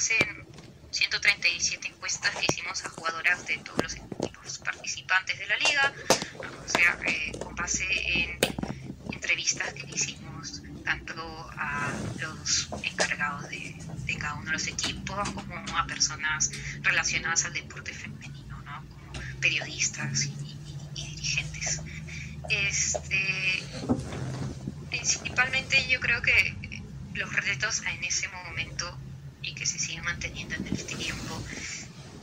base en 137 encuestas que hicimos a jugadoras de todos los equipos participantes de la liga, o sea, eh, con base en entrevistas que hicimos tanto a los encargados de, cada uno de los equipos como a personas relacionadas al deporte femenino, ¿no? como periodistas y, dirigentes. Este, principalmente yo creo que los retos en ese momento y que se siguen manteniendo en este tiempo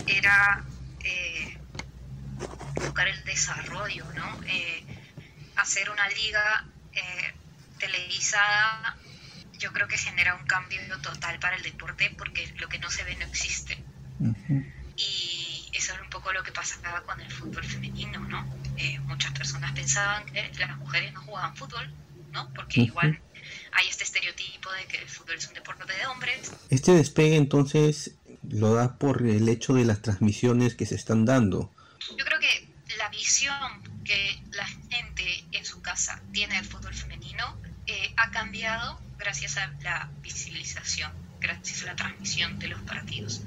era eh, buscar el desarrollo, ¿no? Eh, hacer una liga eh, televisada yo creo que genera un cambio total para el deporte porque lo que no se ve no existe. Y eso es un poco lo que pasaba con el fútbol femenino, ¿no? Eh, muchas personas pensaban que las mujeres no jugaban fútbol, ¿no? Porque igual hay este estereotipo de que el fútbol es un deporte de hombres. Este despegue entonces lo da por el hecho de las transmisiones que se están dando. Yo creo que la visión que la gente en su casa tiene del fútbol femenino eh, ha cambiado gracias a la visibilización, gracias a la transmisión de los partidos.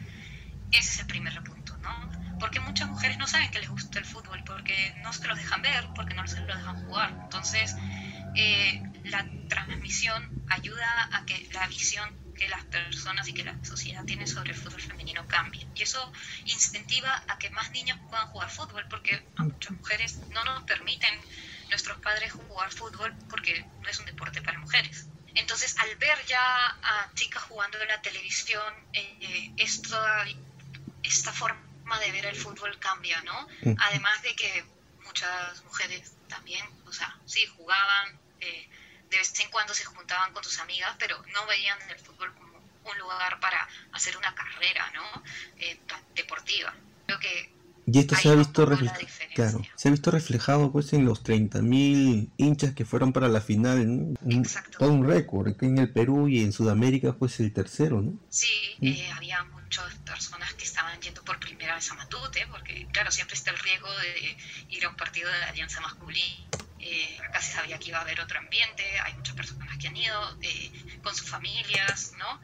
Ese es el primer punto, ¿no? Porque muchas mujeres no saben que les gusta el fútbol, porque no se lo dejan ver, porque no se lo dejan jugar. Entonces, eh, la transmisión ayuda a que la visión que las personas y que la sociedad tiene sobre el fútbol femenino cambie. Y eso incentiva a que más niños puedan jugar fútbol, porque a muchas mujeres no nos permiten nuestros padres jugar fútbol porque no es un deporte para mujeres. Entonces, al ver ya a chicas jugando en la televisión, eh, esta, esta forma de ver el fútbol cambia, ¿no? Además de que muchas mujeres también, o sea, sí, jugaban, eh, de vez en cuando se juntaban con sus amigas, pero no veían el fútbol como un lugar para hacer una carrera, ¿no? Eh, deportiva. Creo que y esto se ha visto reflejado, claro, se ha visto reflejado pues en los 30.000 hinchas que fueron para la final, un, todo un récord, en el Perú y en Sudamérica pues el tercero, ¿no? Sí, mm. eh, había muchas personas que estaban yendo por primera vez a Matute, porque claro, siempre está el riesgo de ir a un partido de la Alianza Masculina. Eh, acá se sabía que iba a haber otro ambiente, hay muchas personas que han ido eh, con sus familias, ¿no?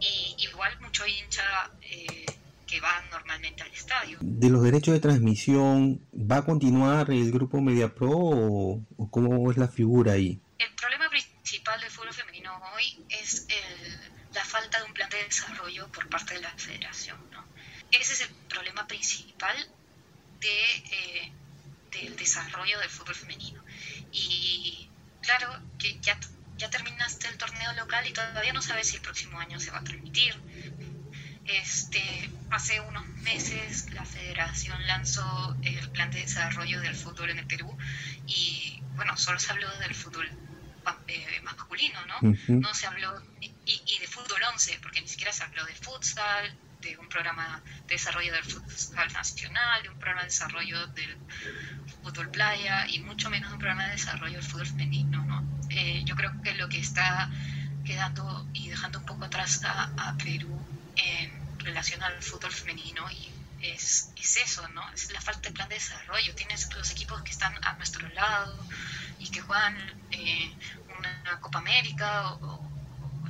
Y igual mucho hincha eh, que van normalmente al estadio. ¿De los derechos de transmisión va a continuar el grupo MediaPro o, o cómo es la figura ahí? El problema principal del fútbol femenino hoy es la falta de un plan de desarrollo por parte de la federación. ¿no? Ese es el problema principal de, eh, del desarrollo del fútbol femenino. Y claro, que ya, ya terminaste el torneo local y todavía no sabes si el próximo año se va a transmitir este, hace unos meses la federación lanzó el plan de desarrollo del fútbol en el Perú y bueno, solo se habló del fútbol eh, masculino, ¿no? No se habló, y, y, de 11, porque ni siquiera se habló de futsal, de un programa de desarrollo del futsal nacional, de un programa de desarrollo del fútbol playa y mucho menos de un programa de desarrollo del fútbol femenino, ¿no? Eh, yo creo que lo que está quedando y dejando un poco atrás a Perú en relación al fútbol femenino y es, es, eso, ¿no? Es la falta de plan de desarrollo. Tienes los equipos que están a nuestro lado y que juegan eh, una Copa América o,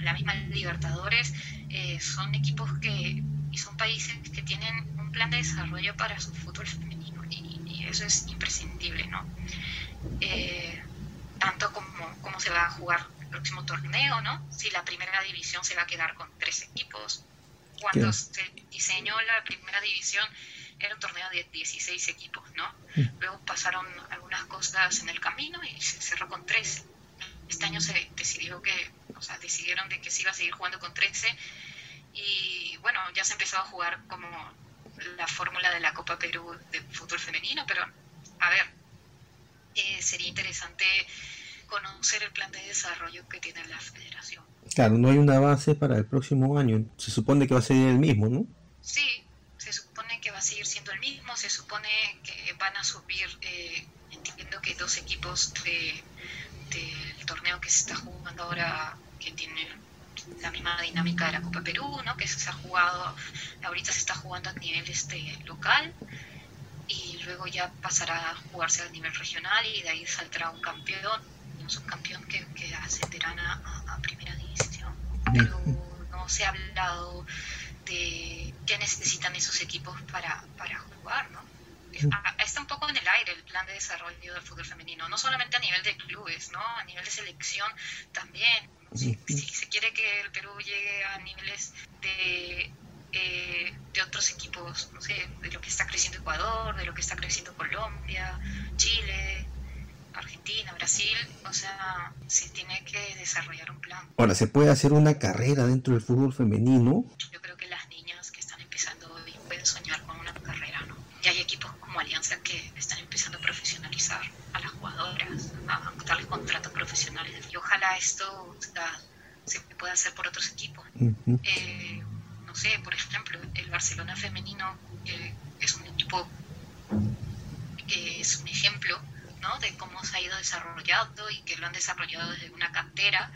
la misma Libertadores. Eh, son equipos que y son países que tienen un plan de desarrollo para su fútbol femenino y, eso es imprescindible, ¿no? Eh, tanto como cómo se va a jugar el próximo torneo, ¿no? Si la primera división se va a quedar con tres equipos cuando se diseñó la primera división era un torneo de 16 equipos, ¿no? Mm. Luego pasaron algunas cosas en el camino y se cerró con 13. Este año se decidió que, o sea, decidieron de que se iba a seguir jugando con 13 y bueno, ya se empezó a jugar como la fórmula de la Copa Perú de fútbol femenino, pero a ver, eh, sería interesante conocer el plan de desarrollo que tiene la federación. Claro, no hay una base para el próximo año. Se supone que va a ser el mismo, ¿no? Sí, se supone que va a seguir siendo el mismo. Se supone que van a subir, eh, entiendo que dos equipos de, del torneo que se está jugando ahora, que tiene la misma dinámica de la Copa Perú, ¿no? Que se ha jugado, ahorita se está jugando a nivel este local y luego ya pasará a jugarse a nivel regional y de ahí saldrá un campeón, un subcampeón que, que ascenderán a, a primera división pero no se ha hablado de qué necesitan esos equipos para, para jugar, ¿no? Está un poco en el aire el plan de desarrollo del fútbol femenino, no solamente a nivel de clubes, ¿no? A nivel de selección también. Si, se quiere que el Perú llegue a niveles de eh, de otros equipos, no sé, de lo que está creciendo Ecuador, de lo que está creciendo Colombia, Chile, Argentina, Brasil, o sea, se tiene que desarrollar un plan. Ahora, ¿se puede hacer una carrera dentro del fútbol femenino? Yo creo que las niñas que están empezando hoy pueden soñar con una carrera, ¿no? Y hay equipos como Alianza que están empezando a profesionalizar a las jugadoras, a darles contratos profesionales. Y ojalá esto se pueda hacer por otros equipos. eh, no sé, por ejemplo, el Barcelona femenino eh, es un equipo que es un ejemplo ¿no? de cómo se ha ido desarrollando y que lo han desarrollado desde una cantera.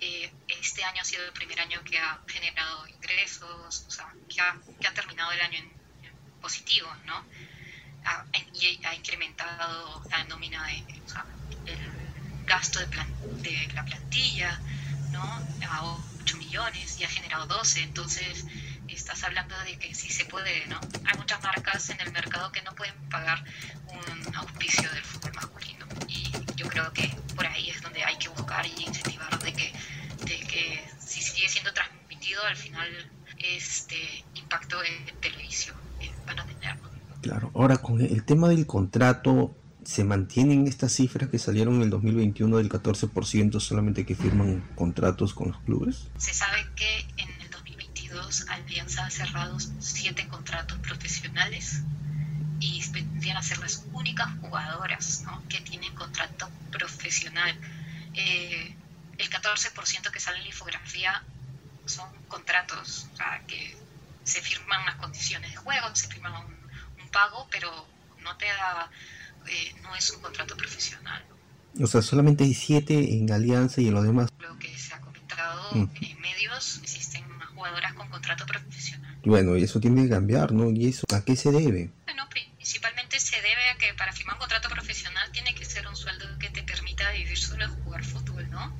Eh, este año ha sido el primer año que ha generado ingresos, o sea, que ha, que ha terminado el año en, positivo, ¿no? y ha incrementado la nómina de, o sea, el gasto de, de la plantilla, ¿no? A 8 millones y ha generado 12, entonces estás hablando de que sí se puede, ¿no? Hay muchas marcas en el mercado que no pueden pagar un auspicio del fútbol masculino y yo creo que por ahí es donde hay que buscar y incentivar de que, de que si sigue siendo transmitido al final este impacto en televisión eh, van a tener. Claro, ahora con el tema del contrato, ¿se mantienen estas cifras que salieron en el 2021 del 14% solamente que firman contratos con los clubes? Se sabe que en el 2022 Alianza ha cerrado siete contratos profesionales y vendrían a ser las únicas jugadoras que tienen contrato profesional. Eh, el 14% que sale en la infografía son contratos, o sea, que se firman las condiciones de juego, se firma un, un pago, pero no te da eh, no es un contrato profesional. O sea, solamente hay siete en Alianza y en los demás. Lo que se ha comentado mm. en medios, existen jugadoras con contrato profesional. Bueno, y eso tiene que cambiar, ¿no? ¿Y eso a qué se debe? Bueno, principalmente se debe a que para firmar un contrato profesional tiene que ser un sueldo que te permita vivir solo de jugar fútbol, ¿no?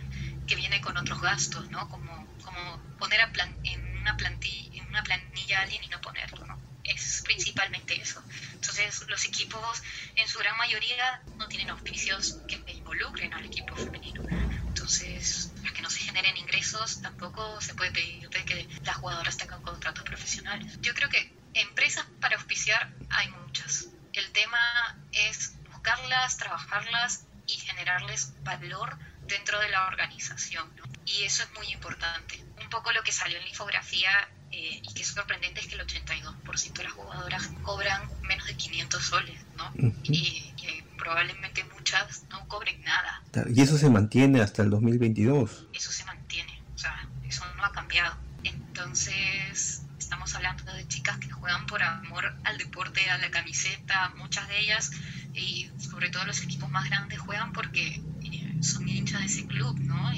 Que viene con otros gastos, ¿no? Como, como poner a plan, en, una plantilla, en una planilla a alguien y no ponerlo, ¿no? Es principalmente eso. Entonces, los equipos en su gran mayoría no tienen auspicios que involucren al equipo femenino. Entonces, para que no se generen ingresos, tampoco se puede pedir que las jugadoras tengan contratos profesionales. Yo creo que empresas para auspiciar hay muchas. El tema es buscarlas, trabajarlas y generarles valor dentro de la organización. Y eso es muy importante. Un poco lo que salió en la infografía eh, y que es sorprendente es que el 82% de las jugadoras cobran menos de 500 soles, ¿no? y, probablemente muchas no cobren nada. ¿Y eso se mantiene hasta el 2022? Eso se mantiene, o sea, eso no ha cambiado. Entonces, estamos hablando de chicas que juegan por amor al deporte, a la camiseta, muchas de ellas, y sobre todo los equipos más grandes juegan porque eh, son hinchas de ese club, ¿no?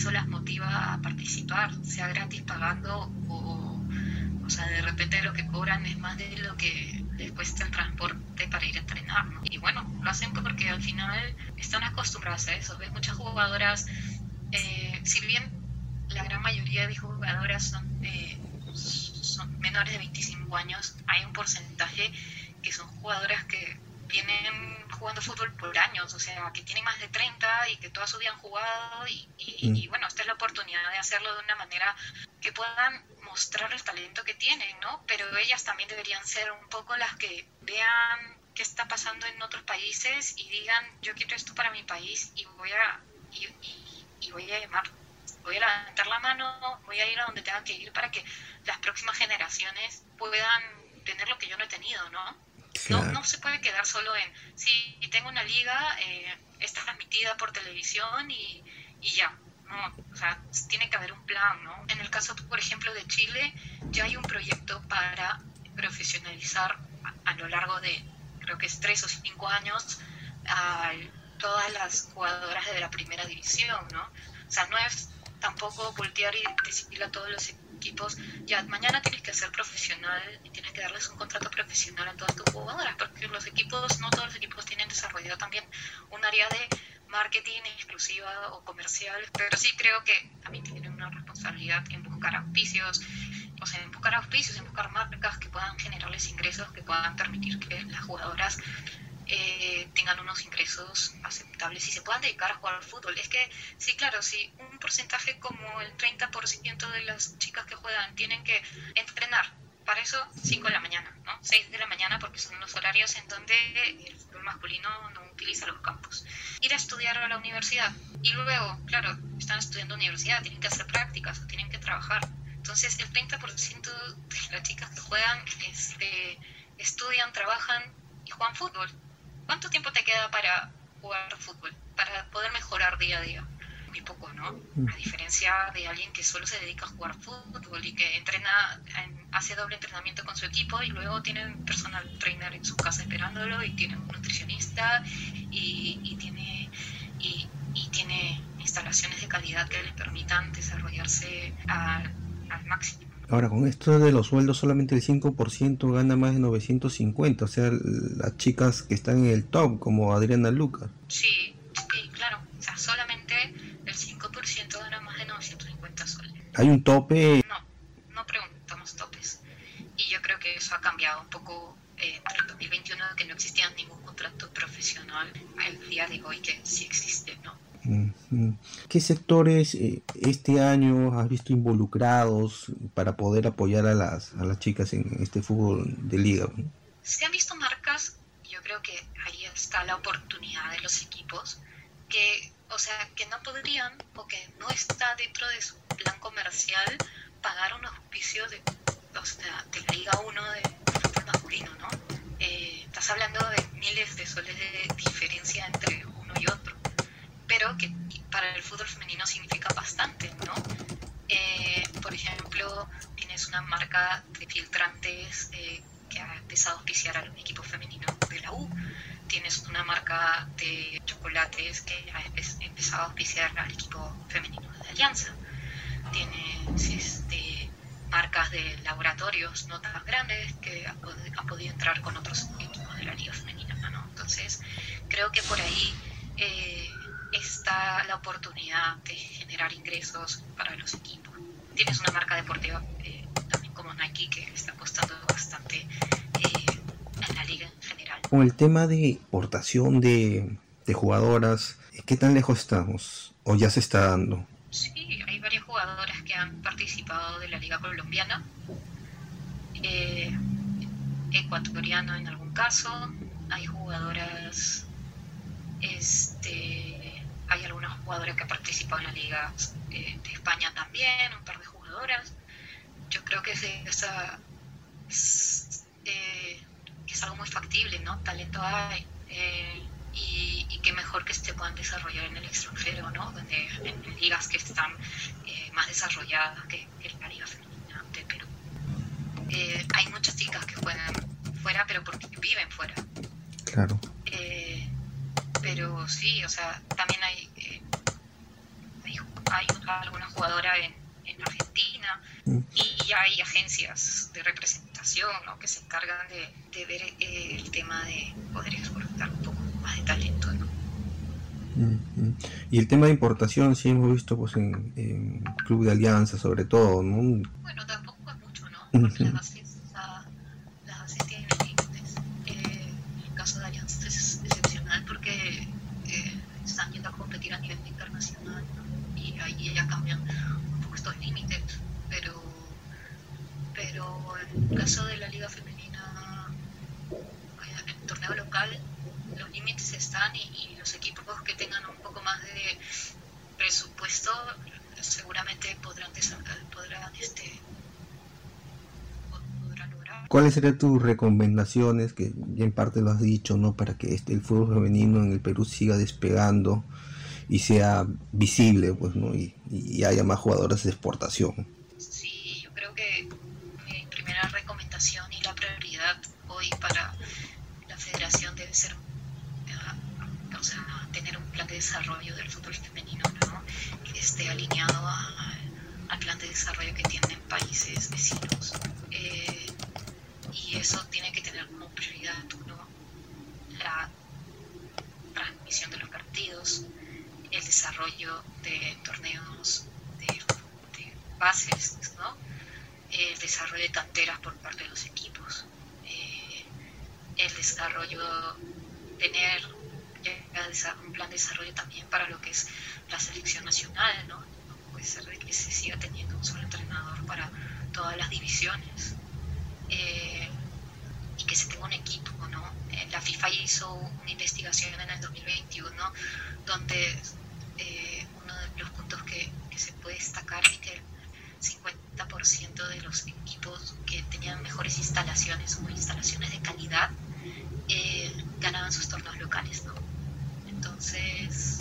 Eso las motiva a participar, sea gratis pagando o, o sea, de repente lo que cobran es más de lo que les cuesta el transporte para ir a entrenar. Y bueno, lo hacen porque al final están acostumbradas a eso. Ves muchas jugadoras, eh, si bien la gran mayoría de jugadoras son, eh, son menores de 25 años, hay un porcentaje que son jugadoras que vienen jugando fútbol por años, o sea, que tienen más de 30 y que toda su vida han jugado y, y, mm. bueno, esta es la oportunidad de hacerlo de una manera que puedan mostrar el talento que tienen, ¿no? Pero ellas también deberían ser un poco las que vean qué está pasando en otros países y digan, yo quiero esto para mi país y voy a, y, y voy a llamar voy a levantar la mano, voy a ir a donde tenga que ir para que las próximas generaciones puedan tener lo que yo no he tenido, ¿no? No, no se puede quedar solo en, sí, tengo una liga, eh, está transmitida por televisión y, y ya. No, o sea, tiene que haber un plan, ¿no? En el caso, por ejemplo, de Chile, ya hay un proyecto para profesionalizar a, lo largo de, creo que es tres o cinco años, a todas las jugadoras de la primera división, ¿no? O sea, no es tampoco voltear y decirle a todos los equipos, ya mañana tienes que ser profesional y tienes que darles un contrato profesional a todas tus jugadoras, porque los equipos, no todos los equipos tienen desarrollado también un área de marketing exclusiva o comercial, pero sí creo que también tienen una responsabilidad en buscar auspicios o sea, en buscar auspicios, en buscar marcas que puedan generarles ingresos, que puedan permitir que las jugadoras eh, tengan unos ingresos aceptables y se puedan dedicar a jugar fútbol. Es que, sí, claro, si un porcentaje como el 30% de las chicas que juegan tienen que entrenar, para eso 5 de la mañana, ¿no? 6 de la mañana porque son los horarios en donde el fútbol masculino no utiliza los campos. Ir a estudiar a la universidad y luego, claro, están estudiando universidad, tienen que hacer prácticas o tienen que trabajar. Entonces el 30% de las chicas que juegan este, estudian, trabajan y juegan fútbol. ¿Cuánto tiempo te queda para jugar fútbol? Para poder mejorar día a día. Muy poco, ¿no? Mm. A diferencia de alguien que solo se dedica a jugar fútbol y que entrena, hace doble entrenamiento con su equipo y luego tiene un personal trainer en su casa esperándolo y tiene un nutricionista y, tiene y, tiene instalaciones de calidad que le permitan desarrollarse al máximo. Ahora, con esto de los sueldos, solamente el 5% gana más de 950, o sea, las chicas que están en el top, como Adriana Lucas. Sí, sí, claro, o sea, solamente el 5% gana más de 950 soles. ¿Hay un tope? No, no preguntamos topes. Y yo creo que eso ha cambiado un poco eh, entre el 2021, que no existía ningún contrato profesional, al día de hoy que sí existe, ¿no? ¿Qué sectores eh, este año has visto involucrados para poder apoyar a las, a las chicas en este fútbol de liga? Se han visto marcas, yo creo que ahí está la oportunidad de los equipos, que, o sea, que no podrían o que no está dentro de su plan comercial pagar un auspicio de, de la Liga 1 de fútbol masculino, ¿no? Eh, estás hablando de miles de soles de diferencia entre uno y otro pero que para el fútbol femenino significa bastante, ¿no? Eh, por ejemplo, tienes una marca de filtrantes eh, que ha empezado a auspiciar al equipo femenino de la U, tienes una marca de chocolates que ha empezado a auspiciar al equipo femenino de Alianza, tienes este, marcas de laboratorios no tan grandes que han, podido entrar con otros equipos de la liga femenina, ¿no? Entonces, creo que por ahí... Eh, está la oportunidad de generar ingresos para los equipos. Tienes una marca deportiva eh, también como Nike que está apostando bastante eh, en la liga en general. Con el tema de importación de, de jugadoras, ¿qué tan lejos estamos? ¿O ya se está dando? Sí, hay varias jugadoras que han participado de la liga colombiana. Eh, ecuatoriano en algún caso, hay jugadoras este, hay algunas jugadoras que han participado en la Liga eh, de España también, un par de jugadoras. Yo creo que es, eh, es, algo muy factible, ¿no? Talento hay. Eh, y, y mejor que se puedan desarrollar en el extranjero, ¿no? Donde, en, ligas que están más desarrolladas que, en la Liga Femenina de Perú. hay muchas chicas que juegan fuera, pero porque viven fuera. Claro pero sí, o sea, también hay, eh, hay, alguna jugadora en, en Argentina mm. y hay agencias de representación que se encargan de, ver eh, el tema de poder exportar un poco más de talento. ¿no? Mm, mm. Y el tema de importación sí hemos visto pues en, en Club de Alianza sobre todo, ¿no? Bueno, tampoco es mucho, ¿no? Porque las bases tienen límites. Eh, el caso de Alianza es excepcional porque están yendo a competir a nivel internacional y ahí ya cambian un poco estos límites, pero, pero en el caso de la liga femenina, en el torneo local, los límites están y, los equipos que tengan un poco más de presupuesto seguramente podrán, podrán este, ¿Cuáles serían tus recomendaciones, que en parte lo has dicho, ¿no? para que este, el fútbol femenino en el Perú siga despegando y sea visible pues, ¿no? y, haya más jugadoras de exportación? Y la prioridad hoy para la federación debe ser eh, o sea, tener un plan de desarrollo del fútbol femenino ¿no? que esté alineado al plan de desarrollo que tienen países vecinos. Eh, y eso tiene que tener como prioridad uno la transmisión de los partidos, el desarrollo de torneos de, bases, desarrollo de canteras por parte de los equipos, eh, el desarrollo, tener un plan de desarrollo también para lo que es la selección nacional, ¿no? No puede ser de que se siga teniendo un solo entrenador para todas las divisiones eh, y que se tenga un equipo, ¿no? Eh, la FIFA hizo una investigación en el 2021 donde uno de los puntos que, que se puede destacar es que 50% de los que tenían mejores instalaciones o instalaciones de calidad eh, ganaban sus torneos locales, ¿no? Entonces,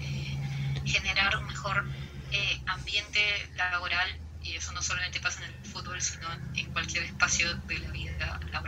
eh, generar un mejor eh, ambiente laboral, y eso no solamente pasa en el fútbol, sino en cualquier espacio de la